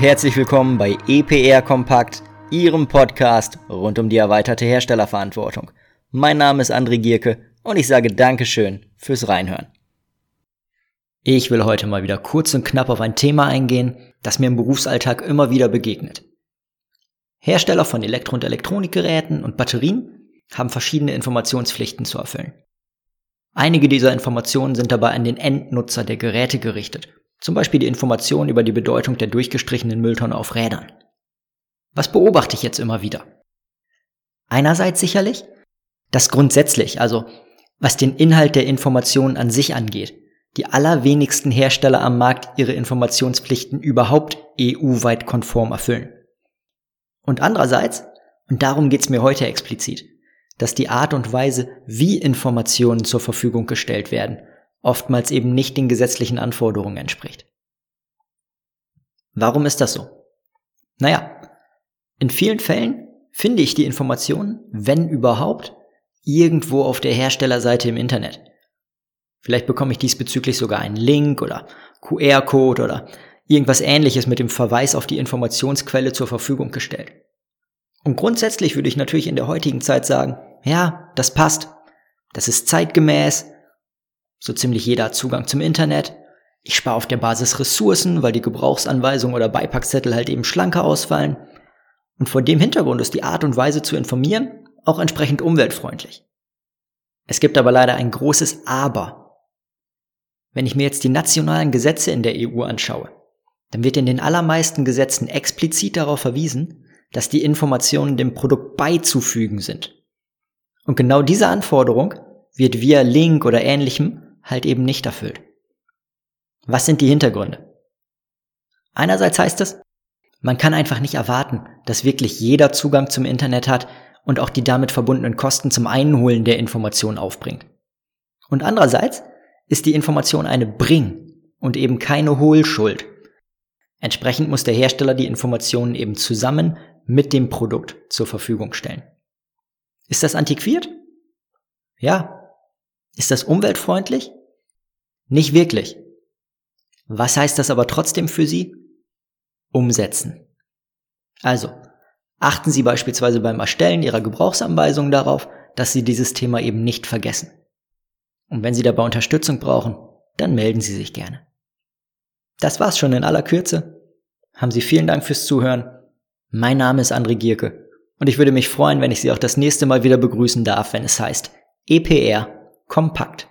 herzlich willkommen bei EPR Kompakt, Ihrem Podcast rund um die erweiterte Herstellerverantwortung. Mein Name ist André Gierke und ich sage Dankeschön fürs Reinhören. Ich will heute mal wieder kurz und knapp auf ein Thema eingehen, das mir im Berufsalltag immer wieder begegnet. Hersteller von Elektro- und Elektronikgeräten und Batterien haben verschiedene Informationspflichten zu erfüllen. Einige dieser Informationen sind dabei an den Endnutzer der Geräte gerichtet zum Beispiel die Information über die Bedeutung der durchgestrichenen Mülltonne auf Rädern. Was beobachte ich jetzt immer wieder? Einerseits sicherlich, dass grundsätzlich, also was den Inhalt der Informationen an sich angeht, die allerwenigsten Hersteller am Markt ihre Informationspflichten überhaupt EU-weit konform erfüllen. Und andererseits, und darum geht's mir heute explizit, dass die Art und Weise, wie Informationen zur Verfügung gestellt werden, oftmals eben nicht den gesetzlichen Anforderungen entspricht. Warum ist das so? Naja, in vielen Fällen finde ich die Informationen, wenn überhaupt, irgendwo auf der Herstellerseite im Internet. Vielleicht bekomme ich diesbezüglich sogar einen Link oder QR-Code oder irgendwas ähnliches mit dem Verweis auf die Informationsquelle zur Verfügung gestellt. Und grundsätzlich würde ich natürlich in der heutigen Zeit sagen, ja, das passt. Das ist zeitgemäß, so ziemlich jeder hat Zugang zum Internet. Ich spare auf der Basis Ressourcen, weil die Gebrauchsanweisungen oder Beipackzettel halt eben schlanker ausfallen. Und vor dem Hintergrund ist die Art und Weise zu informieren auch entsprechend umweltfreundlich. Es gibt aber leider ein großes Aber. Wenn ich mir jetzt die nationalen Gesetze in der EU anschaue, dann wird in den allermeisten Gesetzen explizit darauf verwiesen, dass die Informationen dem Produkt beizufügen sind. Und genau diese Anforderung wird via Link oder ähnlichem halt eben nicht erfüllt. Was sind die Hintergründe? Einerseits heißt es, man kann einfach nicht erwarten, dass wirklich jeder Zugang zum Internet hat und auch die damit verbundenen Kosten zum Einholen der Information aufbringt. Und andererseits ist die Information eine Bring und eben keine Hohlschuld. Entsprechend muss der Hersteller die Informationen eben zusammen mit dem Produkt zur Verfügung stellen. Ist das antiquiert? Ja, ist das umweltfreundlich? Nicht wirklich. Was heißt das aber trotzdem für Sie? Umsetzen. Also, achten Sie beispielsweise beim Erstellen Ihrer Gebrauchsanweisungen darauf, dass Sie dieses Thema eben nicht vergessen. Und wenn Sie dabei Unterstützung brauchen, dann melden Sie sich gerne. Das war's schon in aller Kürze. Haben Sie vielen Dank fürs Zuhören. Mein Name ist André Gierke und ich würde mich freuen, wenn ich Sie auch das nächste Mal wieder begrüßen darf, wenn es heißt EPR kompakt.